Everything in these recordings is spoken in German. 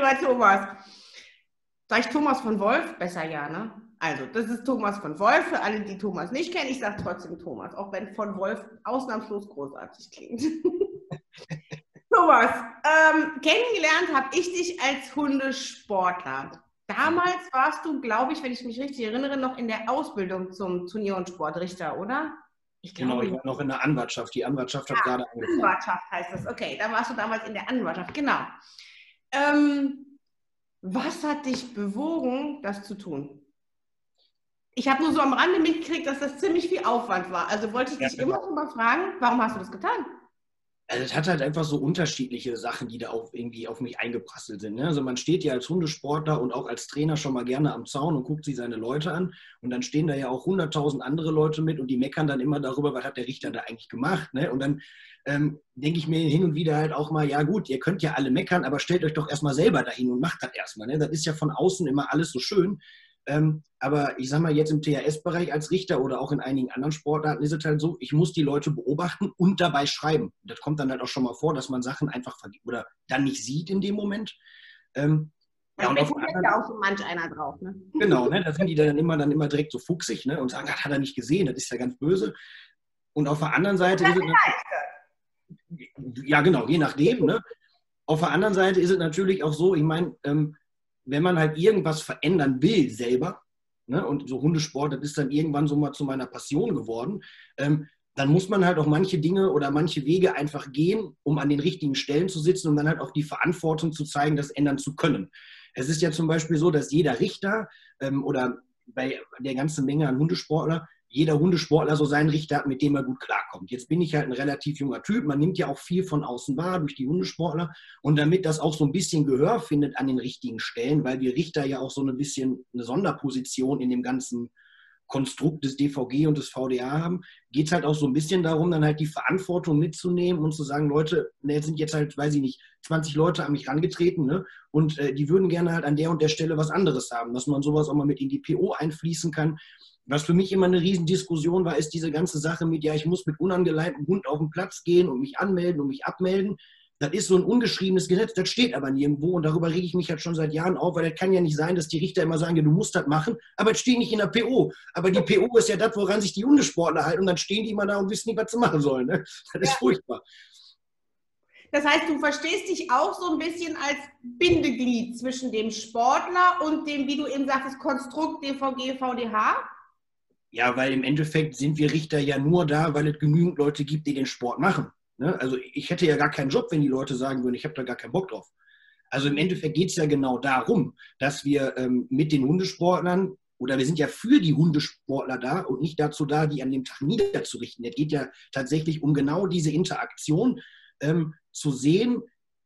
lieber Thomas. Sag ich Thomas von Wolf? Besser ja, ne? Also, das ist Thomas von Wolf. Für alle, die Thomas nicht kennen, ich sage trotzdem Thomas, auch wenn von Wolf ausnahmslos großartig klingt. Thomas, ähm, kennengelernt habe ich dich als Hundesportler. Damals warst du, glaube ich, wenn ich mich richtig erinnere, noch in der Ausbildung zum Turnier- und Sportrichter, oder? Ich genau, ich war noch in der Anwartschaft. Die Anwartschaft hat ja, gerade angefangen. Anwartschaft heißt das. Okay, da warst du damals in der Anwartschaft, genau. Ähm, was hat dich bewogen, das zu tun? Ich habe nur so am Rande mitgekriegt, dass das ziemlich viel Aufwand war. Also wollte ich ja, dich genau. immer noch mal fragen, warum hast du das getan? Also es hat halt einfach so unterschiedliche Sachen, die da auch irgendwie auf mich eingeprasselt sind. Ne? Also man steht ja als Hundesportler und auch als Trainer schon mal gerne am Zaun und guckt sich seine Leute an. Und dann stehen da ja auch hunderttausend andere Leute mit und die meckern dann immer darüber, was hat der Richter da eigentlich gemacht. Ne? Und dann ähm, denke ich mir hin und wieder halt auch mal, ja gut, ihr könnt ja alle meckern, aber stellt euch doch erstmal selber dahin und macht das erstmal. Ne? Das ist ja von außen immer alles so schön. Ähm, aber ich sage mal, jetzt im THS-Bereich als Richter oder auch in einigen anderen Sportarten ist es halt so, ich muss die Leute beobachten und dabei schreiben. Das kommt dann halt auch schon mal vor, dass man Sachen einfach oder dann nicht sieht in dem Moment. Ähm, ja, und auf da auch so manch einer drauf, ne? Genau, ne? Da sind die dann immer, dann immer direkt so fuchsig ne? und sagen, das hat er nicht gesehen, das ist ja ganz böse. Und auf der anderen Seite ist es ja genau, je nachdem. Ne? Auf der anderen Seite ist es natürlich auch so, ich meine, ähm, wenn man halt irgendwas verändern will selber, ne, und so Hundesport, das ist dann irgendwann so mal zu meiner Passion geworden, ähm, dann muss man halt auch manche Dinge oder manche Wege einfach gehen, um an den richtigen Stellen zu sitzen und dann halt auch die Verantwortung zu zeigen, das ändern zu können. Es ist ja zum Beispiel so, dass jeder Richter ähm, oder bei der ganzen Menge an Hundesportler jeder Hundesportler so seinen Richter hat, mit dem er gut klarkommt. Jetzt bin ich halt ein relativ junger Typ. Man nimmt ja auch viel von außen wahr durch die Hundesportler. Und damit das auch so ein bisschen Gehör findet an den richtigen Stellen, weil wir Richter ja auch so ein bisschen eine Sonderposition in dem ganzen Konstrukt des DVG und des VDA haben, geht es halt auch so ein bisschen darum, dann halt die Verantwortung mitzunehmen und zu sagen, Leute, ne, sind jetzt halt, weiß ich nicht, 20 Leute an mich rangetreten ne, und äh, die würden gerne halt an der und der Stelle was anderes haben, dass man sowas auch mal mit in die PO einfließen kann was für mich immer eine Riesendiskussion war, ist diese ganze Sache mit, ja, ich muss mit unangeleimtem Hund auf den Platz gehen und mich anmelden und mich abmelden. Das ist so ein ungeschriebenes Gesetz, das steht aber nirgendwo und darüber rege ich mich halt schon seit Jahren auf, weil das kann ja nicht sein, dass die Richter immer sagen, du musst das machen, aber es steht nicht in der PO. Aber die PO ist ja das, woran sich die Hundesportler halten und dann stehen die immer da und wissen nicht, was sie machen sollen. Ne? Das ist ja. furchtbar. Das heißt, du verstehst dich auch so ein bisschen als Bindeglied zwischen dem Sportler und dem, wie du eben sagtest, Konstrukt DVG, VDH? Ja, weil im Endeffekt sind wir Richter ja nur da, weil es genügend Leute gibt, die den Sport machen. Ne? Also ich hätte ja gar keinen Job, wenn die Leute sagen würden, ich habe da gar keinen Bock drauf. Also im Endeffekt geht es ja genau darum, dass wir ähm, mit den Hundesportlern oder wir sind ja für die Hundesportler da und nicht dazu da, die an dem Tag niederzurichten. Es geht ja tatsächlich um genau diese Interaktion, ähm, zu sehen,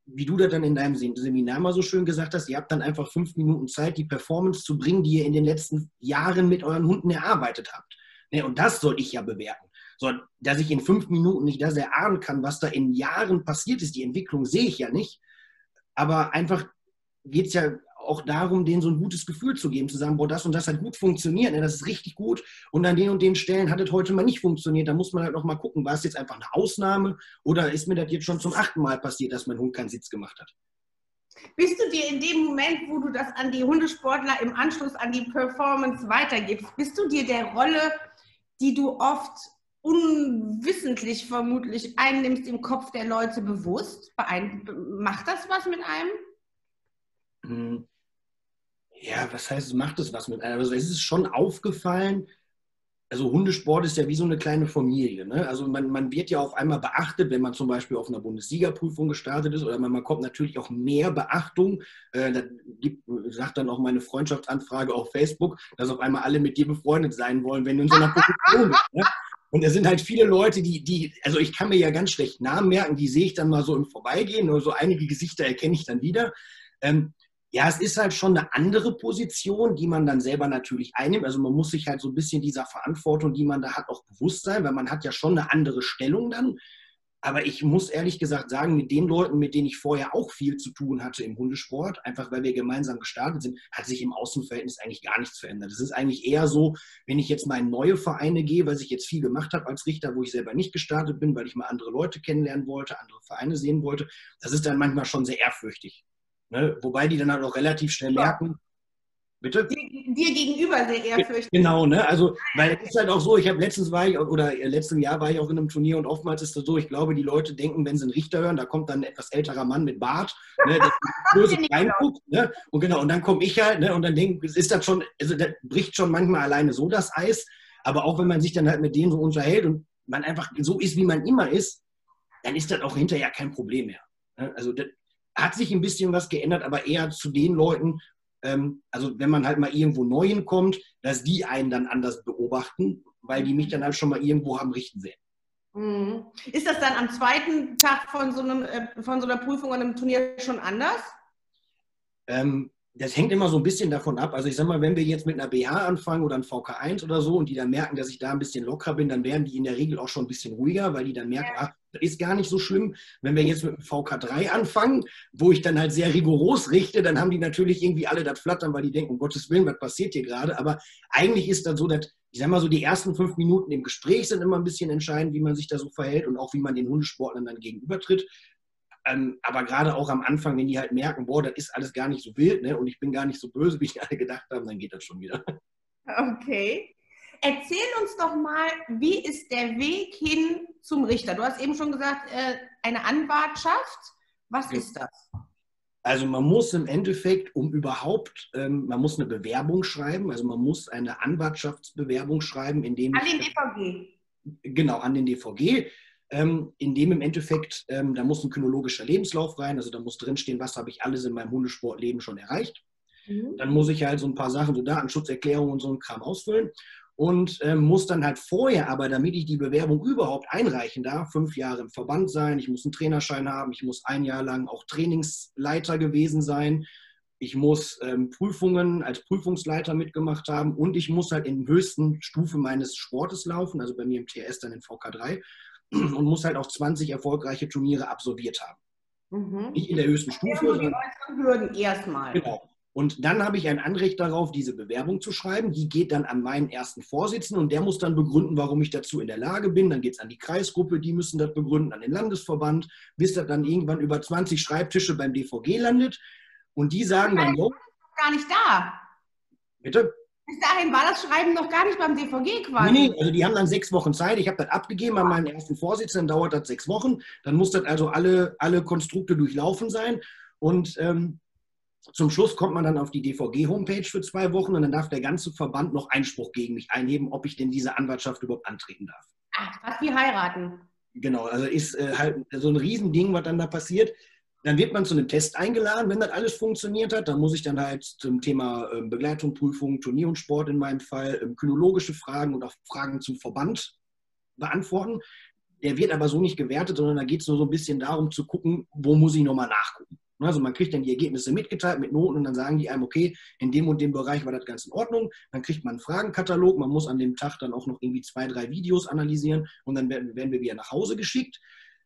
wie du das dann in deinem Seminar mal so schön gesagt hast, ihr habt dann einfach fünf Minuten Zeit, die Performance zu bringen, die ihr in den letzten Jahren mit euren Hunden erarbeitet habt. Ne, und das soll ich ja bewerten. So, dass ich in fünf Minuten nicht das erahnen kann, was da in Jahren passiert ist, die Entwicklung sehe ich ja nicht. Aber einfach geht es ja auch darum, denen so ein gutes Gefühl zu geben, zu sagen, boah, das und das hat gut funktioniert, ne, das ist richtig gut und an den und den Stellen hat es heute mal nicht funktioniert. Da muss man halt noch mal gucken, war es jetzt einfach eine Ausnahme oder ist mir das jetzt schon zum achten Mal passiert, dass mein Hund keinen Sitz gemacht hat? Bist du dir in dem Moment, wo du das an die Hundesportler im Anschluss an die Performance weitergibst, bist du dir der Rolle, die du oft unwissentlich vermutlich einnimmst, im Kopf der Leute bewusst? Macht das was mit einem? Ja, was heißt, macht es was mit einem? Also es ist schon aufgefallen, also Hundesport ist ja wie so eine kleine Familie. Ne? Also man, man wird ja auf einmal beachtet, wenn man zum Beispiel auf einer Bundesliga-Prüfung gestartet ist oder man, man kommt natürlich auch mehr Beachtung. Äh, da gibt, sagt dann auch meine Freundschaftsanfrage auf Facebook, dass auf einmal alle mit dir befreundet sein wollen, wenn du in so einer Position bist. Ne? Und da sind halt viele Leute, die, die, also ich kann mir ja ganz schlecht Namen merken, die sehe ich dann mal so im Vorbeigehen, nur so einige Gesichter erkenne ich dann wieder. Ähm, ja, es ist halt schon eine andere Position, die man dann selber natürlich einnimmt. Also man muss sich halt so ein bisschen dieser Verantwortung, die man da hat, auch bewusst sein, weil man hat ja schon eine andere Stellung dann. Aber ich muss ehrlich gesagt sagen, mit den Leuten, mit denen ich vorher auch viel zu tun hatte im Hundesport, einfach weil wir gemeinsam gestartet sind, hat sich im Außenverhältnis eigentlich gar nichts verändert. Es ist eigentlich eher so, wenn ich jetzt mal in neue Vereine gehe, weil ich jetzt viel gemacht habe als Richter, wo ich selber nicht gestartet bin, weil ich mal andere Leute kennenlernen wollte, andere Vereine sehen wollte, das ist dann manchmal schon sehr ehrfürchtig. Ne? Wobei die dann halt auch relativ schnell merken, Bitte? Dir, dir gegenüber sehr ehrfürchtig. Genau, ne? Also, weil es ist halt auch so, ich habe letztens war ich, oder äh, letzten Jahr war ich auch in einem Turnier und oftmals ist das so, ich glaube, die Leute denken, wenn sie einen Richter hören, da kommt dann ein etwas älterer Mann mit Bart, ne, der böse reinguckt, ne? Und genau, und dann komme ich halt, ne? Und dann denke ist das schon, also das bricht schon manchmal alleine so das Eis. Aber auch wenn man sich dann halt mit denen so unterhält und man einfach so ist, wie man immer ist, dann ist das auch hinterher kein Problem mehr. Ne? Also das hat sich ein bisschen was geändert, aber eher zu den Leuten, ähm, also wenn man halt mal irgendwo neu hinkommt, dass die einen dann anders beobachten, weil die mich dann halt schon mal irgendwo haben richten sehen. Mhm. Ist das dann am zweiten Tag von so, einem, äh, von so einer Prüfung an einem Turnier schon anders? Ähm, das hängt immer so ein bisschen davon ab. Also ich sag mal, wenn wir jetzt mit einer BH anfangen oder ein VK1 oder so und die dann merken, dass ich da ein bisschen lockerer bin, dann werden die in der Regel auch schon ein bisschen ruhiger, weil die dann merken, ja. ach, ist gar nicht so schlimm. Wenn wir jetzt mit dem VK3 anfangen, wo ich dann halt sehr rigoros richte, dann haben die natürlich irgendwie alle das Flattern, weil die denken, um Gottes Willen, was passiert hier gerade? Aber eigentlich ist dann so, dass, ich sag mal so, die ersten fünf Minuten im Gespräch sind immer ein bisschen entscheidend, wie man sich da so verhält und auch wie man den Hundesportlern dann gegenübertritt. Ähm, aber gerade auch am Anfang, wenn die halt merken, boah, das ist alles gar nicht so wild ne, und ich bin gar nicht so böse, wie ich alle gedacht haben, dann geht das schon wieder. Okay. Erzähl uns doch mal, wie ist der Weg hin zum Richter? Du hast eben schon gesagt, äh, eine Anwartschaft. Was ja. ist das? Also man muss im Endeffekt, um überhaupt, ähm, man muss eine Bewerbung schreiben, also man muss eine Anwartschaftsbewerbung schreiben, indem an den DVG. Genau, an den DVG ähm, in dem im Endeffekt, ähm, da muss ein kynologischer Lebenslauf rein, also da muss drinstehen, was habe ich alles in meinem Hundesportleben schon erreicht. Mhm. Dann muss ich halt so ein paar Sachen, so Datenschutzerklärungen und so ein Kram ausfüllen und ähm, muss dann halt vorher, aber damit ich die Bewerbung überhaupt einreichen darf, fünf Jahre im Verband sein, ich muss einen Trainerschein haben, ich muss ein Jahr lang auch Trainingsleiter gewesen sein, ich muss ähm, Prüfungen als Prüfungsleiter mitgemacht haben und ich muss halt in der höchsten Stufe meines Sportes laufen, also bei mir im TS dann in VK3 und muss halt auch 20 erfolgreiche Turniere absolviert haben. Mhm. Nicht in der höchsten Stufe. Die Hürden erstmal. Genau. Und dann habe ich ein Anrecht darauf, diese Bewerbung zu schreiben. Die geht dann an meinen ersten Vorsitzenden und der muss dann begründen, warum ich dazu in der Lage bin. Dann geht es an die Kreisgruppe, die müssen das begründen, an den Landesverband, bis das dann irgendwann über 20 Schreibtische beim DVG landet. Und die sagen dann, jo, gar nicht da. Bitte? Bis dahin war das Schreiben noch gar nicht beim DVG quasi. Nee, nee, also die haben dann sechs Wochen Zeit. Ich habe das abgegeben an meinen ersten Vorsitzenden, dauert das sechs Wochen. Dann muss das also alle, alle Konstrukte durchlaufen sein. Und ähm, zum Schluss kommt man dann auf die DVG-Homepage für zwei Wochen und dann darf der ganze Verband noch Einspruch gegen mich einheben, ob ich denn diese Anwaltschaft überhaupt antreten darf. Ach, fast wie heiraten. Genau, also ist äh, halt so ein Riesending, was dann da passiert. Dann wird man zu einem Test eingeladen, wenn das alles funktioniert hat. Dann muss ich dann halt zum Thema ähm, Begleitung, Prüfung, Turnier und Sport in meinem Fall, ähm, kynologische Fragen und auch Fragen zum Verband beantworten. Der wird aber so nicht gewertet, sondern da geht es nur so ein bisschen darum zu gucken, wo muss ich nochmal nachgucken. Also man kriegt dann die Ergebnisse mitgeteilt mit Noten und dann sagen die einem, okay, in dem und dem Bereich war das ganz in Ordnung. Dann kriegt man einen Fragenkatalog. Man muss an dem Tag dann auch noch irgendwie zwei, drei Videos analysieren und dann werden, werden wir wieder nach Hause geschickt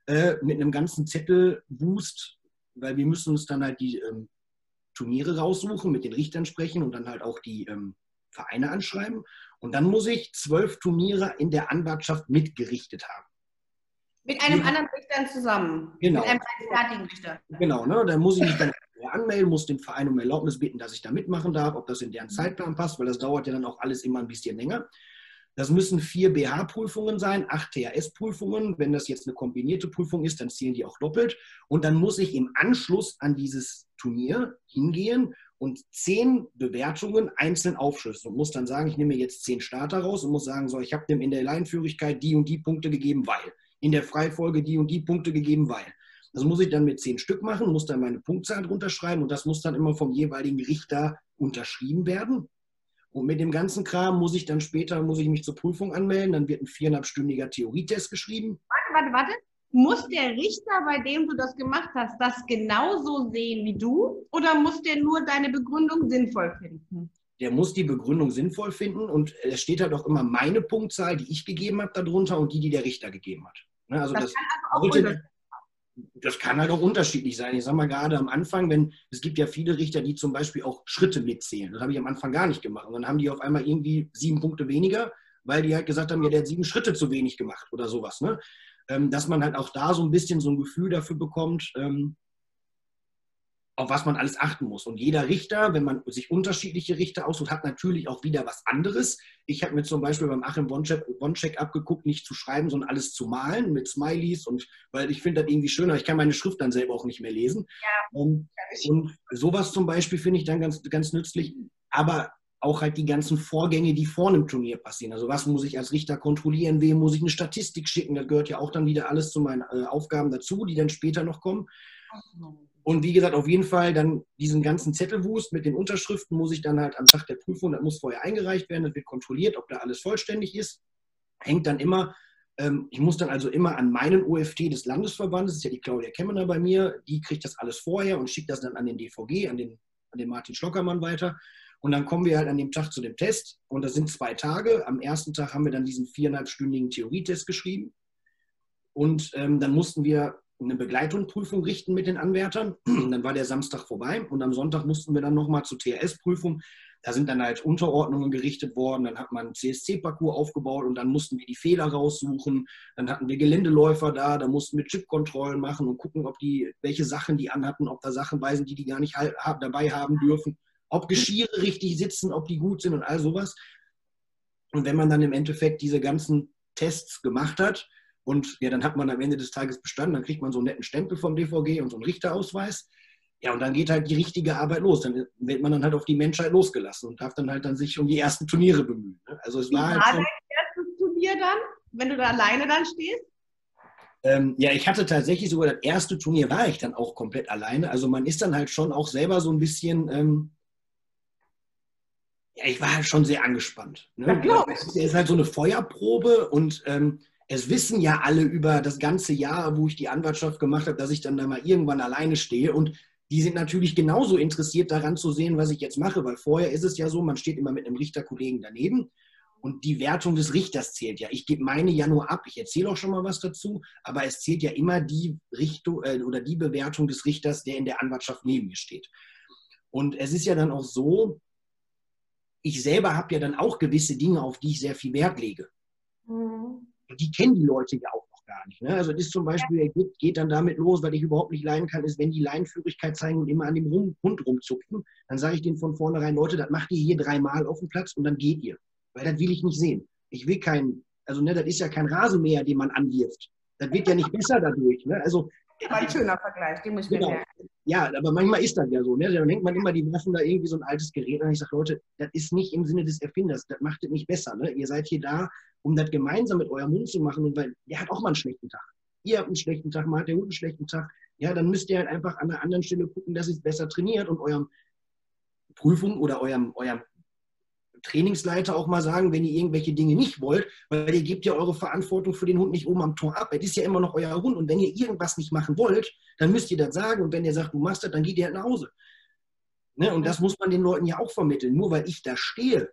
äh, mit einem ganzen Zettelboost weil wir müssen uns dann halt die ähm, Turniere raussuchen, mit den Richtern sprechen und dann halt auch die ähm, Vereine anschreiben. Und dann muss ich zwölf Turniere in der Anwartschaft mitgerichtet haben. Mit einem anderen Richter zusammen. Genau. Mit einem fertigen Richter. Genau, ne? dann muss ich mich dann anmelden, muss den Verein um Erlaubnis bitten, dass ich da mitmachen darf, ob das in deren Zeitplan passt, weil das dauert ja dann auch alles immer ein bisschen länger. Das müssen vier BH-Prüfungen sein, acht THS-Prüfungen. Wenn das jetzt eine kombinierte Prüfung ist, dann zählen die auch doppelt. Und dann muss ich im Anschluss an dieses Turnier hingehen und zehn Bewertungen einzeln aufschlüsseln und muss dann sagen, ich nehme jetzt zehn Starter raus und muss sagen, so, ich habe dem in der Leinführigkeit die und die Punkte gegeben, weil. In der Freifolge die und die Punkte gegeben, weil. Das muss ich dann mit zehn Stück machen, muss dann meine Punktzahl drunter schreiben und das muss dann immer vom jeweiligen Richter unterschrieben werden. Und mit dem ganzen Kram muss ich dann später, muss ich mich zur Prüfung anmelden, dann wird ein viereinhalbstündiger Theorietest geschrieben. Warte, warte, warte. Muss der Richter, bei dem du das gemacht hast, das genauso sehen wie du oder muss der nur deine Begründung sinnvoll finden? Der muss die Begründung sinnvoll finden und es steht halt auch immer meine Punktzahl, die ich gegeben habe, darunter und die, die der Richter gegeben hat. Ne, also das, das kann also auch das kann halt auch unterschiedlich sein. Ich sage mal gerade am Anfang, wenn es gibt ja viele Richter, die zum Beispiel auch Schritte mitzählen. Das habe ich am Anfang gar nicht gemacht. Und dann haben die auf einmal irgendwie sieben Punkte weniger, weil die halt gesagt haben, ja, der hat sieben Schritte zu wenig gemacht oder sowas. Ne? Ähm, dass man halt auch da so ein bisschen so ein Gefühl dafür bekommt, ähm, auf was man alles achten muss. Und jeder Richter, wenn man sich unterschiedliche Richter aussucht, hat natürlich auch wieder was anderes. Ich habe mir zum Beispiel beim Achim Woncheck abgeguckt, nicht zu schreiben, sondern alles zu malen mit Smileys und weil ich finde das irgendwie schöner. Ich kann meine Schrift dann selber auch nicht mehr lesen. Ja, und, und sowas zum Beispiel finde ich dann ganz, ganz nützlich. Aber auch halt die ganzen Vorgänge, die vor einem Turnier passieren. Also was muss ich als Richter kontrollieren, wem muss ich eine Statistik schicken, das gehört ja auch dann wieder alles zu meinen äh, Aufgaben dazu, die dann später noch kommen. Und wie gesagt, auf jeden Fall dann diesen ganzen Zettelwust mit den Unterschriften muss ich dann halt am Tag der Prüfung, das muss vorher eingereicht werden, das wird kontrolliert, ob da alles vollständig ist. Hängt dann immer, ähm, ich muss dann also immer an meinen OFT des Landesverbandes, das ist ja die Claudia Kemmener bei mir, die kriegt das alles vorher und schickt das dann an den DVG, an den, an den Martin Schlockermann weiter. Und dann kommen wir halt an dem Tag zu dem Test. Und das sind zwei Tage. Am ersten Tag haben wir dann diesen viereinhalbstündigen Theorietest geschrieben. Und ähm, dann mussten wir eine Begleitungsprüfung richten mit den Anwärtern. Dann war der Samstag vorbei und am Sonntag mussten wir dann nochmal zur TRS-Prüfung. Da sind dann halt Unterordnungen gerichtet worden, dann hat man CSC-Parcours aufgebaut und dann mussten wir die Fehler raussuchen. Dann hatten wir Geländeläufer da, da mussten wir Chipkontrollen machen und gucken, ob die, welche Sachen die anhatten, ob da Sachen bei sind, die die gar nicht dabei haben dürfen ob Geschirre richtig sitzen, ob die gut sind und all sowas. Und wenn man dann im Endeffekt diese ganzen Tests gemacht hat und ja, dann hat man am Ende des Tages bestanden, dann kriegt man so einen netten Stempel vom DVG und so einen Richterausweis. Ja, und dann geht halt die richtige Arbeit los. Dann wird man dann halt auf die Menschheit losgelassen und darf dann halt dann sich um die ersten Turniere bemühen. Ne? Also es Wie war, halt dein erstes Turnier dann, wenn du da alleine dann stehst? Ähm, ja, ich hatte tatsächlich sogar das erste Turnier war ich dann auch komplett alleine. Also man ist dann halt schon auch selber so ein bisschen, ähm, ja, ich war halt schon sehr angespannt. Ne? Ja, es ist halt so eine Feuerprobe und ähm, es wissen ja alle über das ganze Jahr, wo ich die Anwaltschaft gemacht habe, dass ich dann da mal irgendwann alleine stehe und die sind natürlich genauso interessiert daran zu sehen, was ich jetzt mache, weil vorher ist es ja so, man steht immer mit einem Richterkollegen daneben und die Wertung des Richters zählt ja. Ich gebe meine ja nur ab, ich erzähle auch schon mal was dazu, aber es zählt ja immer die Richtung äh, oder die Bewertung des Richters, der in der Anwaltschaft neben mir steht. Und es ist ja dann auch so, ich selber habe ja dann auch gewisse Dinge, auf die ich sehr viel Wert lege. Mhm. Die kennen die Leute ja auch noch gar nicht. Ne? Also das ist zum Beispiel, geht, geht, dann damit los, weil ich überhaupt nicht leiden kann, ist, wenn die Leinführigkeit zeigen und immer an dem Hund rumzupfen, dann sage ich denen von vornherein, Leute, das macht ihr hier dreimal auf dem Platz und dann geht ihr. Weil das will ich nicht sehen. Ich will keinen, also ne, das ist ja kein Rasenmäher, den man anwirft. Das wird ja nicht besser dadurch. Ne? Also war ein schöner Vergleich, den muss ich genau. mir merken. Ja, aber manchmal ist das ja so. Ne? Da denkt man immer, die werfen da irgendwie so ein altes Gerät an. Ich sage, Leute, das ist nicht im Sinne des Erfinders. Das macht es nicht besser. Ne? Ihr seid hier da, um das gemeinsam mit eurem Hund zu machen. Und weil der hat auch mal einen schlechten Tag. Ihr habt einen schlechten Tag, mal hat der Hund einen schlechten Tag. Ja, dann müsst ihr halt einfach an einer anderen Stelle gucken, dass ihr es besser trainiert und eurem Prüfung oder eurem, eurem Trainingsleiter auch mal sagen, wenn ihr irgendwelche Dinge nicht wollt, weil ihr gebt ja eure Verantwortung für den Hund nicht oben am Tor ab. Es ist ja immer noch euer Hund. Und wenn ihr irgendwas nicht machen wollt, dann müsst ihr das sagen. Und wenn ihr sagt, du machst das, dann geht ihr halt nach Hause. Ne? Und das muss man den Leuten ja auch vermitteln. Nur weil ich da stehe,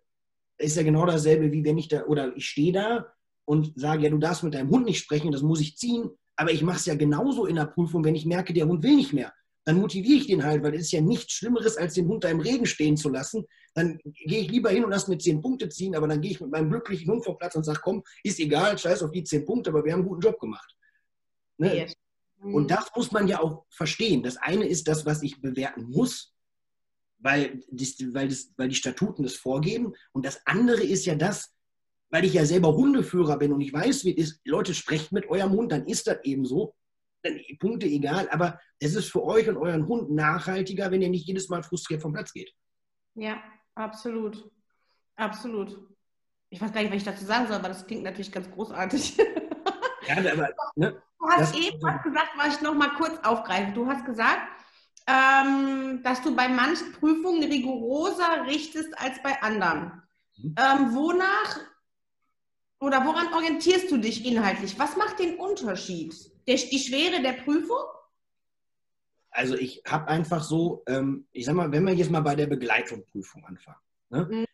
ist ja genau dasselbe, wie wenn ich da, oder ich stehe da und sage, ja, du darfst mit deinem Hund nicht sprechen, das muss ich ziehen. Aber ich mache es ja genauso in der Prüfung, wenn ich merke, der Hund will nicht mehr dann motiviere ich den halt, weil es ist ja nichts Schlimmeres, als den Hund da im Regen stehen zu lassen. Dann gehe ich lieber hin und lasse mir zehn Punkte ziehen, aber dann gehe ich mit meinem glücklichen Hund vom Platz und sage, komm, ist egal, scheiß auf die zehn Punkte, aber wir haben einen guten Job gemacht. Ne? Yes. Und mhm. das muss man ja auch verstehen. Das eine ist das, was ich bewerten muss, weil, das, weil, das, weil die Statuten das vorgeben. Und das andere ist ja das, weil ich ja selber Hundeführer bin und ich weiß, wie es ist, Leute, sprecht mit eurem Hund, dann ist das eben so Punkte egal, aber es ist für euch und euren Hund nachhaltiger, wenn ihr nicht jedes Mal frustriert vom Platz geht. Ja, absolut. Absolut. Ich weiß gar nicht, was ich dazu sagen soll, aber das klingt natürlich ganz großartig. Ja, aber, ne, du hast eben was gesagt, was ich noch mal kurz aufgreife. Du hast gesagt, ähm, dass du bei manchen Prüfungen rigoroser richtest als bei anderen. Mhm. Ähm, wonach oder woran orientierst du dich inhaltlich? Was macht den Unterschied? Der, die Schwere der Prüfung? Also ich habe einfach so, ähm, ich sag mal, wenn wir jetzt mal bei der Begleitungsprüfung anfangen. Ne? Mhm.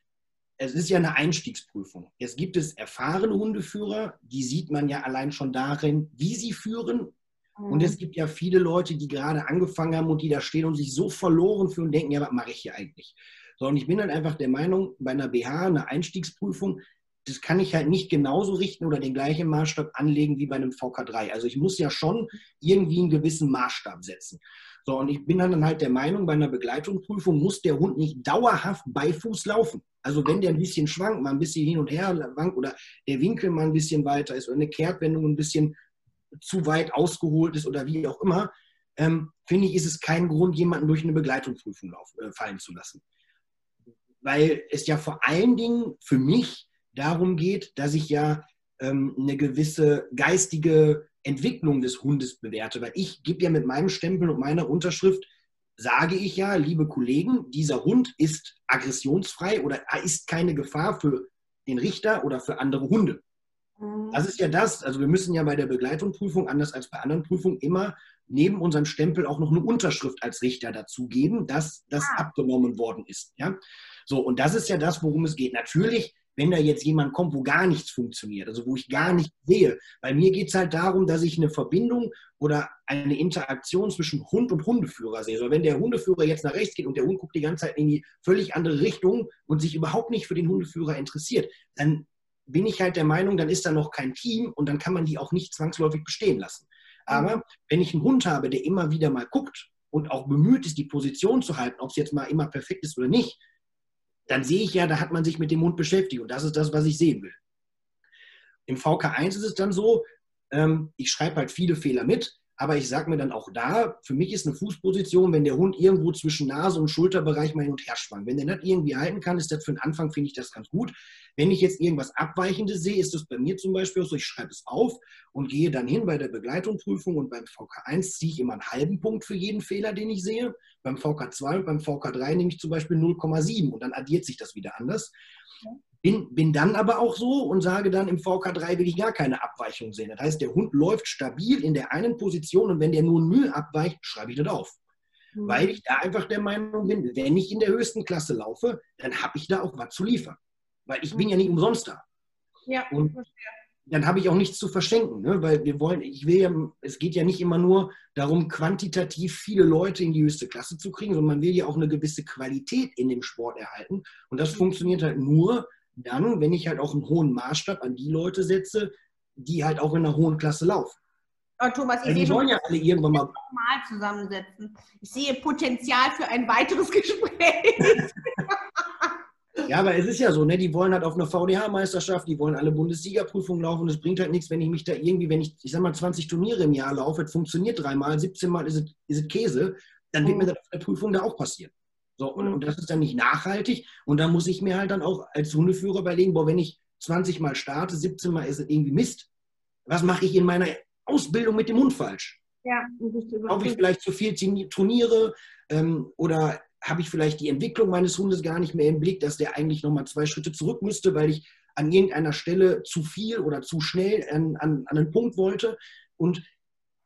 Es ist ja eine Einstiegsprüfung. Es gibt es erfahrene Hundeführer, die sieht man ja allein schon darin, wie sie führen. Mhm. Und es gibt ja viele Leute, die gerade angefangen haben und die da stehen und sich so verloren fühlen und denken, ja, was mache ich hier eigentlich? So, und ich bin dann einfach der Meinung, bei einer BH, einer Einstiegsprüfung, das kann ich halt nicht genauso richten oder den gleichen Maßstab anlegen wie bei einem VK3. Also ich muss ja schon irgendwie einen gewissen Maßstab setzen. So, und ich bin dann halt der Meinung, bei einer Begleitungsprüfung muss der Hund nicht dauerhaft bei Fuß laufen. Also wenn der ein bisschen schwankt, mal ein bisschen hin und her wankt oder der Winkel mal ein bisschen weiter ist oder eine Kehrtwendung ein bisschen zu weit ausgeholt ist oder wie auch immer, ähm, finde ich, ist es kein Grund, jemanden durch eine Begleitungsprüfung laufen, äh, fallen zu lassen. Weil es ja vor allen Dingen für mich darum geht, dass ich ja ähm, eine gewisse geistige Entwicklung des Hundes bewerte. Weil ich gebe ja mit meinem Stempel und meiner Unterschrift, sage ich ja, liebe Kollegen, dieser Hund ist aggressionsfrei oder ist keine Gefahr für den Richter oder für andere Hunde. Mhm. Das ist ja das, also wir müssen ja bei der Begleitungsprüfung, anders als bei anderen Prüfungen, immer neben unserem Stempel auch noch eine Unterschrift als Richter dazugeben, dass das ah. abgenommen worden ist. Ja? So, und das ist ja das, worum es geht. Natürlich wenn da jetzt jemand kommt, wo gar nichts funktioniert, also wo ich gar nichts sehe. Bei mir geht es halt darum, dass ich eine Verbindung oder eine Interaktion zwischen Hund und Hundeführer sehe. Also wenn der Hundeführer jetzt nach rechts geht und der Hund guckt die ganze Zeit in die völlig andere Richtung und sich überhaupt nicht für den Hundeführer interessiert, dann bin ich halt der Meinung, dann ist da noch kein Team und dann kann man die auch nicht zwangsläufig bestehen lassen. Aber wenn ich einen Hund habe, der immer wieder mal guckt und auch bemüht ist, die Position zu halten, ob es jetzt mal immer perfekt ist oder nicht, dann sehe ich ja, da hat man sich mit dem Hund beschäftigt und das ist das, was ich sehen will. Im VK1 ist es dann so, ähm, ich schreibe halt viele Fehler mit, aber ich sage mir dann auch da, für mich ist eine Fußposition, wenn der Hund irgendwo zwischen Nase und Schulterbereich mal hin und her schwankt. Wenn der das irgendwie halten kann, ist das für den Anfang, finde ich das ganz gut. Wenn ich jetzt irgendwas Abweichendes sehe, ist das bei mir zum Beispiel so, ich schreibe es auf und gehe dann hin bei der Begleitungsprüfung und beim VK1 ziehe ich immer einen halben Punkt für jeden Fehler, den ich sehe. Beim VK2 und beim VK3 nehme ich zum Beispiel 0,7 und dann addiert sich das wieder anders. Bin, bin dann aber auch so und sage dann, im VK3 will ich gar keine Abweichung sehen. Das heißt, der Hund läuft stabil in der einen Position und wenn der nur Mühe abweicht, schreibe ich das auf. Mhm. Weil ich da einfach der Meinung bin, wenn ich in der höchsten Klasse laufe, dann habe ich da auch was zu liefern. Weil ich mhm. bin ja nicht umsonst da. Ja, und dann habe ich auch nichts zu verschenken, ne? weil wir wollen, ich will ja, es geht ja nicht immer nur darum, quantitativ viele Leute in die höchste Klasse zu kriegen, sondern man will ja auch eine gewisse Qualität in dem Sport erhalten. Und das mhm. funktioniert halt nur, dann, wenn ich halt auch einen hohen Maßstab an die Leute setze, die halt auch in einer hohen Klasse laufen. Oh, Thomas, ich sehe wollen ja alle irgendwann mal mal zusammensetzen. Ich sehe Potenzial für ein weiteres Gespräch. ja, aber es ist ja so, ne? die wollen halt auf eine VDH-Meisterschaft, die wollen alle Bundessiegerprüfungen laufen. Es bringt halt nichts, wenn ich mich da irgendwie, wenn ich, ich sag mal, 20 Turniere im Jahr laufe, es funktioniert dreimal, 17 Mal ist es, Käse, dann wird mhm. mir das auf der Prüfung da auch passieren. So, und, und, das ist dann nicht nachhaltig. Und da muss ich mir halt dann auch als Hundeführer überlegen, boah, wenn ich 20 Mal starte, 17 Mal ist es irgendwie Mist. Was mache ich in meiner Ausbildung mit dem Hund falsch? Ja, Habe ich vielleicht zu viel Turniere ähm, oder habe ich vielleicht die Entwicklung meines Hundes gar nicht mehr im Blick, dass der eigentlich nochmal zwei Schritte zurück müsste, weil ich an irgendeiner Stelle zu viel oder zu schnell an, an, an einen Punkt wollte. Und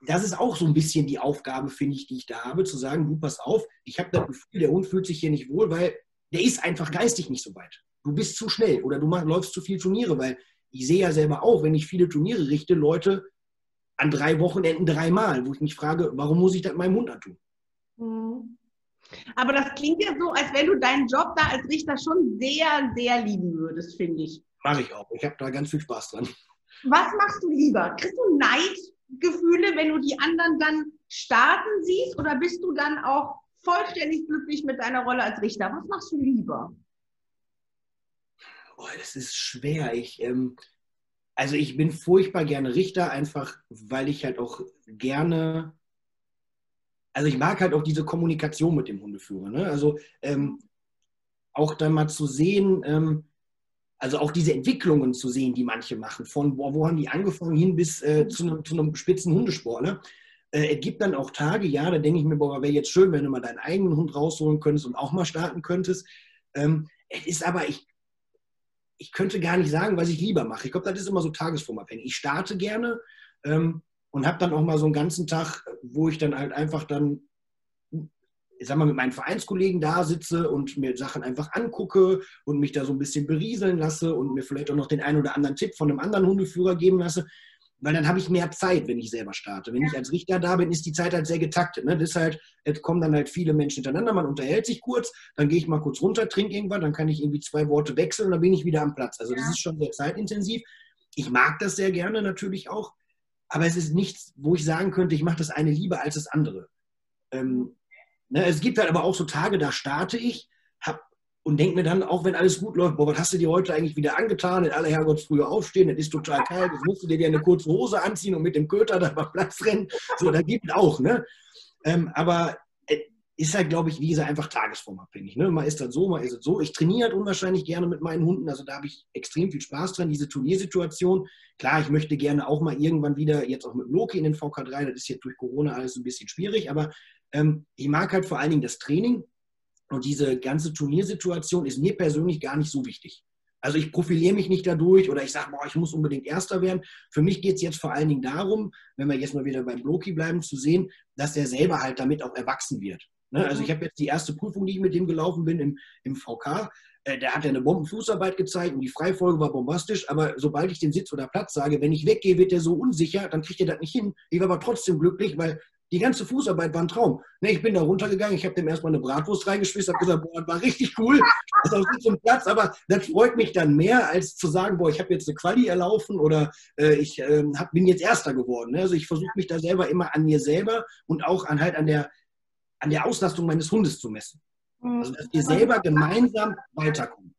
das ist auch so ein bisschen die Aufgabe, finde ich, die ich da habe, zu sagen, du pass auf, ich habe das Gefühl, der Hund fühlt sich hier nicht wohl, weil der ist einfach geistig nicht so weit. Du bist zu schnell oder du mach, läufst zu viel Turniere, weil ich sehe ja selber auch, wenn ich viele Turniere richte, Leute an drei Wochenenden dreimal, wo ich mich frage, warum muss ich das meinem Hund antun? Mhm. Aber das klingt ja so, als wenn du deinen Job da als Richter schon sehr, sehr lieben würdest, finde ich. Mache ich auch. Ich habe da ganz viel Spaß dran. Was machst du lieber? Kriegst du Neid Gefühle, wenn du die anderen dann starten siehst? Oder bist du dann auch vollständig glücklich mit deiner Rolle als Richter? Was machst du lieber? Oh, das ist schwer. Ich, ähm, also ich bin furchtbar gerne Richter, einfach weil ich halt auch gerne, also ich mag halt auch diese Kommunikation mit dem Hundeführer. Ne? Also ähm, auch dann mal zu sehen, ähm, also auch diese Entwicklungen zu sehen, die manche machen, von boah, wo haben die angefangen hin bis äh, zu, einem, zu, einem, spitzen Hundesportler. Äh, es gibt dann auch Tage, ja, da denke ich mir, boah, wäre jetzt schön, wenn du mal deinen eigenen Hund rausholen könntest und auch mal starten könntest. Ähm, es ist aber, ich, ich könnte gar nicht sagen, was ich lieber mache. Ich glaube, das ist immer so tagesformabhängig. Ich starte gerne ähm, und habe dann auch mal so einen ganzen Tag, wo ich dann halt einfach dann ich sag mal, mit meinen Vereinskollegen da sitze und mir Sachen einfach angucke und mich da so ein bisschen berieseln lasse und mir vielleicht auch noch den einen oder anderen Tipp von einem anderen Hundeführer geben lasse. weil dann habe ich mehr Zeit, wenn ich selber starte. Wenn ich als Richter da bin, ist die Zeit halt sehr getaktet. Ne? Halt, jetzt kommen dann halt viele Menschen hintereinander, man unterhält sich kurz, dann gehe ich mal kurz runter, trinke irgendwann, dann kann ich irgendwie zwei Worte wechseln und dann bin ich wieder am Platz. Also das ist schon sehr zeitintensiv. Ich mag das sehr gerne natürlich auch, aber es ist nichts, wo ich sagen könnte, ich mache das eine lieber als das andere. Ähm, ne? Es gibt halt aber auch so Tage, da starte ich, habe und denke mir dann, auch wenn alles gut läuft, boah, was hast du dir heute eigentlich wieder angetan? In aller Herrgotts früher aufstehen, das ist total geil. Jetzt musst du dir eine kurze Hose anziehen und mit dem Köter da mal Platz rennen. So, da gibt es auch, ne? Ähm, aber ist halt, glaube ich, wie gesagt, einfach tagesformabhängig. Ne? Mal ist das so, mal ist es so. Ich trainiere halt unwahrscheinlich gerne mit meinen Hunden, also da habe ich extrem viel Spaß dran, diese Turniersituation. Klar, ich möchte gerne auch mal irgendwann wieder, jetzt auch mit Loki in den VK3, das ist jetzt durch Corona alles ein bisschen schwierig, aber ähm, ich mag halt vor allen Dingen das Training und diese ganze Turniersituation ist mir persönlich gar nicht so wichtig. Also ich profiliere mich nicht dadurch oder ich sage, boah, ich muss unbedingt Erster werden. Für mich geht es jetzt vor allen Dingen darum, wenn wir jetzt mal wieder beim Bloki bleiben, zu sehen, dass er selber halt damit auch erwachsen wird. Ne? Also ich habe jetzt die erste Prüfung, die ich mit dem gelaufen bin im, im VK, äh, der hat ja eine Bombenfußarbeit gezeigt und die Freifolge war bombastisch, aber sobald ich den Sitz oder Platz sage, wenn ich weggehe, wird der so unsicher, dann kriegt er das nicht hin. Ich war aber trotzdem glücklich, weil die ganze Fußarbeit war ein Traum. Ne, ich bin da runtergegangen, ich habe dem erstmal eine Bratwurst reingeschmissen, habe gesagt, boah, das war richtig cool, das ist auch zum Platz, aber das freut mich dann mehr, als zu sagen, boah, ich habe jetzt eine Quali erlaufen oder äh, ich äh, hab, bin jetzt Erster geworden. Ne? Also ich versuche mich da selber immer an mir selber und auch an halt an der, an der Auslastung meines Hundes zu messen. Mhm. Also dass wir selber gemeinsam weiterkommen.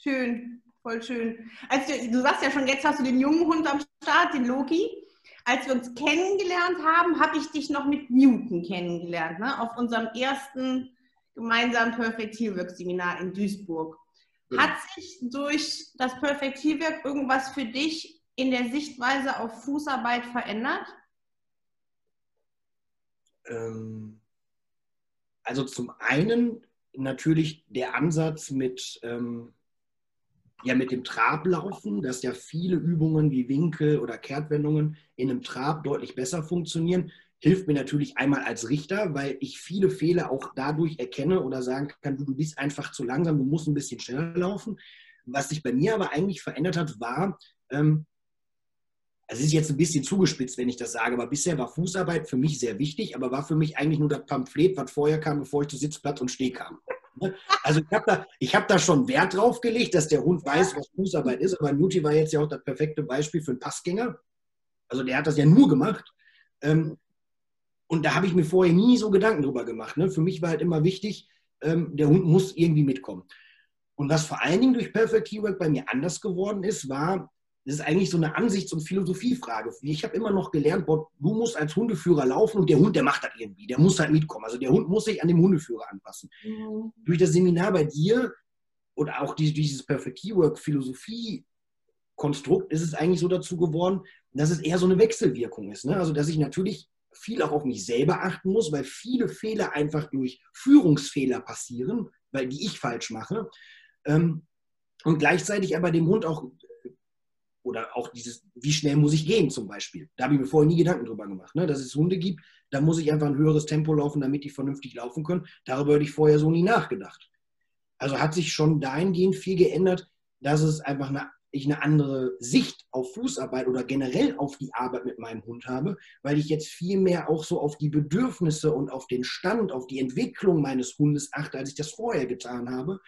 Schön, voll schön. Also du sagst ja schon, jetzt hast du den jungen Hund am Start, den Loki als wir uns kennengelernt haben, habe ich dich noch mit Newton kennengelernt, ne? auf unserem ersten gemeinsamen Perfect Teamwork Seminar in Duisburg. Ja. Hat sich durch das Perfect Teamwork irgendwas für dich in der Sichtweise auf Fußarbeit verändert? Ähm, also zum einen natürlich der Ansatz mit ähm, ja mit dem Trab laufen, dass ja viele Übungen wie Winkel oder Kehrtwendungen in einem Trab deutlich besser funktionieren. Hilft mir natürlich einmal als Richter, weil ich viele Fehler auch dadurch erkenne oder sagen kann, du, du bist einfach zu langsam, du musst ein bisschen schneller laufen. Was sich bei mir aber eigentlich verändert hat, war, ähm, es ist jetzt ein bisschen zugespitzt, wenn ich das sage, aber bisher war Fußarbeit für mich sehr wichtig, aber war für mich eigentlich nur das Pamphlet, was vorher kam, bevor ich zu Sitzplatz und Steh kam. Ne? Also ich habe da, hab da schon Wert drauf gelegt, dass der Hund weiß, was Fußarbeit ist, aber Newty war jetzt ja auch das perfekte Beispiel für einen Passgänger. Also der hat das ja nur gemacht. Ähm, und da habe ich mir vorher nie so Gedanken drüber gemacht. Ne? Für mich war halt immer wichtig, ähm, der Hund muss irgendwie mitkommen. Und was vor allen Dingen durch Perfect Keyword bei mir anders geworden ist, war, das ist eigentlich so eine Ansichts- und Philosophiefrage. Ich habe immer noch gelernt, du musst als Hundeführer laufen und der Hund, der macht das irgendwie. Der muss halt mitkommen. Also der Hund muss sich an den Hundeführer anpassen. Mhm. Durch das Seminar bei dir und auch dieses Perfect Keyword Philosophie Konstrukt ist es eigentlich so dazu geworden, dass es eher so eine Wechselwirkung ist. Ne? Also dass ich natürlich viel auch auf mich selber achten muss, weil viele Fehler einfach durch Führungsfehler passieren, weil die ich falsch mache. Ähm, und gleichzeitig aber dem Hund auch oder auch dieses, wie schnell muss ich gehen zum Beispiel. Da habe ich mir vorher nie Gedanken drüber gemacht. Ne? Dass es Hunde gibt, da muss ich einfach ein höheres Tempo laufen, damit die vernünftig laufen können. Darüber hätte ich vorher so nie nachgedacht. Also hat sich schon dahingehend viel geändert, dass es einfach eine, ich eine andere Sicht auf Fußarbeit oder generell auf die Arbeit mit meinem Hund habe, weil ich jetzt viel mehr auch so auf die Bedürfnisse und auf den Stand, auf die Entwicklung meines Hundes achte, als ich das vorher getan habe,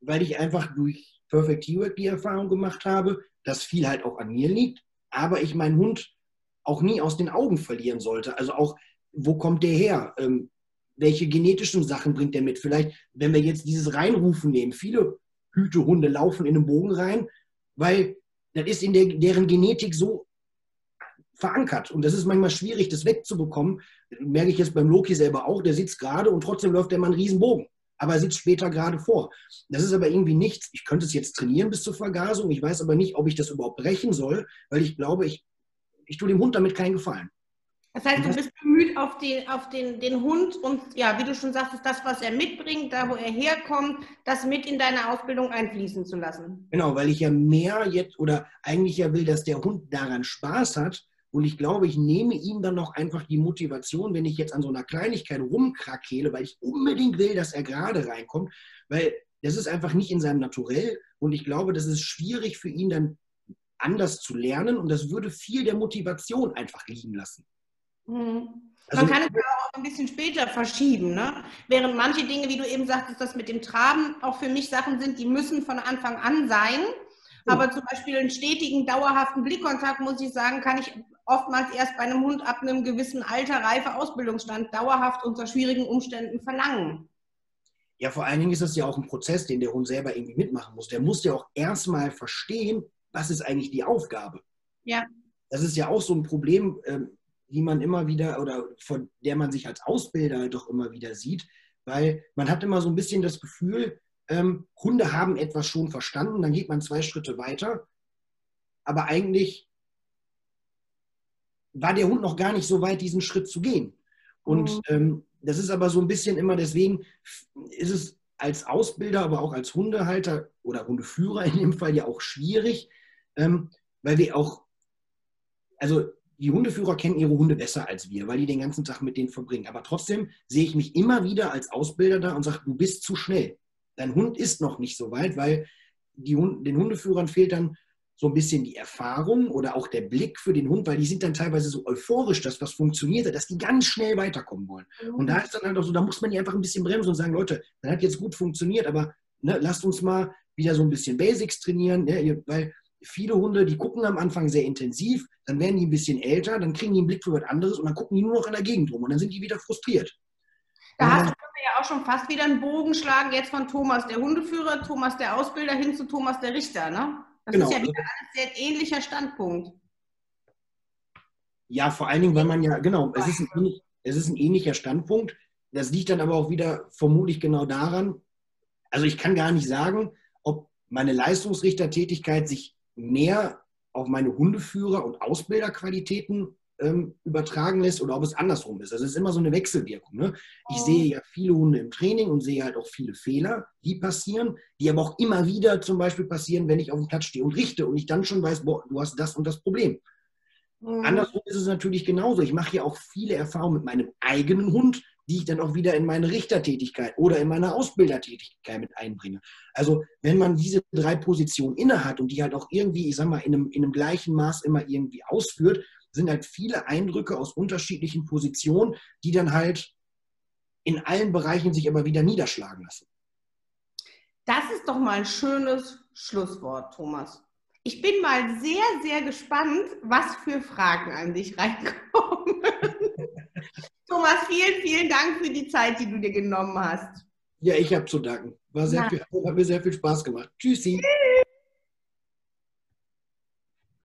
weil ich einfach durch Perfect T-Work die Erfahrung gemacht habe, dass viel halt auch an mir liegt, aber ich meinen Hund auch nie aus den Augen verlieren sollte. Also auch, wo kommt der her? Ähm, welche genetischen Sachen bringt der mit? Vielleicht, wenn wir jetzt dieses Reinrufen nehmen, viele Hütehunde laufen in den Bogen rein, weil das ist in der, deren Genetik so verankert. Und das ist manchmal schwierig, das wegzubekommen. Merke ich jetzt beim Loki selber auch, der sitzt gerade und trotzdem läuft der mal einen Riesenbogen aber er sitzt später gerade vor. Das ist aber irgendwie nichts. Ich könnte es jetzt trainieren bis zur Vergasung. Ich weiß aber nicht, ob ich das überhaupt brechen soll, weil ich glaube, ich, ich tue dem Hund damit keinen Gefallen. Das heißt, du bist bemüht auf, den, auf den, den Hund und ja, wie du schon sagst, das, was er mitbringt, da wo er herkommt, das mit in deine Ausbildung einfließen zu lassen. Genau, weil ich ja mehr jetzt oder eigentlich ja will, dass der Hund daran Spaß hat, und ich glaube, ich nehme ihm dann noch einfach die Motivation, wenn ich jetzt an so einer Kleinigkeit rumkrakele, weil ich unbedingt will, dass er gerade reinkommt, weil das ist einfach nicht in seinem Naturell. Und ich glaube, das ist schwierig für ihn dann anders zu lernen und das würde viel der Motivation einfach liegen lassen. Mhm. Also, Man kann es ja auch ein bisschen später verschieben, ne? während manche Dinge, wie du eben sagtest, das mit dem Traben auch für mich Sachen sind, die müssen von Anfang an sein. Aber zum Beispiel einen stetigen, dauerhaften Blickkontakt, muss ich sagen, kann ich oftmals erst bei einem Hund ab einem gewissen Alter, Reife, Ausbildungsstand dauerhaft unter schwierigen Umständen verlangen. Ja, vor allen Dingen ist das ja auch ein Prozess, den der Hund selber irgendwie mitmachen muss. Der muss ja auch erstmal verstehen, was ist eigentlich die Aufgabe. Ja. Das ist ja auch so ein Problem, ähm, die man immer wieder oder von der man sich als Ausbilder doch immer wieder sieht, weil man hat immer so ein bisschen das Gefühl, ähm, Hunde haben etwas schon verstanden, dann geht man zwei Schritte weiter, aber eigentlich war der Hund noch gar nicht so weit, diesen Schritt zu gehen. Und mhm. ähm, das ist aber so ein bisschen immer, deswegen ist es als Ausbilder, aber auch als Hundehalter oder Hundeführer in dem Fall ja auch schwierig, ähm, weil wir auch, also die Hundeführer kennen ihre Hunde besser als wir, weil die den ganzen Tag mit denen verbringen. Aber trotzdem sehe ich mich immer wieder als Ausbilder da und sage, du bist zu schnell dein Hund ist noch nicht so weit, weil die, den Hundeführern fehlt dann so ein bisschen die Erfahrung oder auch der Blick für den Hund, weil die sind dann teilweise so euphorisch, dass was funktioniert, dass die ganz schnell weiterkommen wollen. Mhm. Und da ist dann halt auch so, da muss man die einfach ein bisschen bremsen und sagen, Leute, das hat jetzt gut funktioniert, aber ne, lasst uns mal wieder so ein bisschen Basics trainieren, ne, weil viele Hunde, die gucken am Anfang sehr intensiv, dann werden die ein bisschen älter, dann kriegen die einen Blick für was anderes und dann gucken die nur noch in der Gegend rum und dann sind die wieder frustriert. Da hast du ja auch schon fast wieder einen Bogen schlagen, jetzt von Thomas der Hundeführer, Thomas der Ausbilder hin zu Thomas der Richter, ne? Das genau. ist ja wieder ein sehr ähnlicher Standpunkt. Ja, vor allen Dingen, weil man ja, genau, es ist, ein, es ist ein ähnlicher Standpunkt. Das liegt dann aber auch wieder vermutlich genau daran, also ich kann gar nicht sagen, ob meine Leistungsrichtertätigkeit sich mehr auf meine Hundeführer- und Ausbilderqualitäten ähm, übertragen lässt oder ob es andersrum ist. Also es ist immer so eine Wechselwirkung. Ne? Ich sehe ja viele Hunde im Training und sehe halt auch viele Fehler, die passieren, die aber auch immer wieder zum Beispiel passieren, wenn ich auf dem Platz stehe und richte und ich dann schon weiß, boah, du hast das und das Problem. Mhm. Andersrum ist es natürlich genauso. Ich mache ja auch viele Erfahrungen mit meinem eigenen Hund, die ich dann auch wieder in meine Richtertätigkeit oder in meine Ausbildertätigkeit mit einbringe. Also wenn man diese drei Positionen innehat und die halt auch irgendwie, ich sag mal, in einem, in einem gleichen Maß immer irgendwie ausführt, sind halt viele Eindrücke aus unterschiedlichen Positionen, die dann halt in allen Bereichen sich aber wieder niederschlagen lassen. Das ist doch mal ein schönes Schlusswort, Thomas. Ich bin mal sehr, sehr gespannt, was für Fragen an dich reinkommen. Thomas, vielen, vielen Dank für die Zeit, die du dir genommen hast. Ja, ich habe zu danken. War sehr viel, hat mir sehr viel Spaß gemacht. Tschüssi. Tschüss.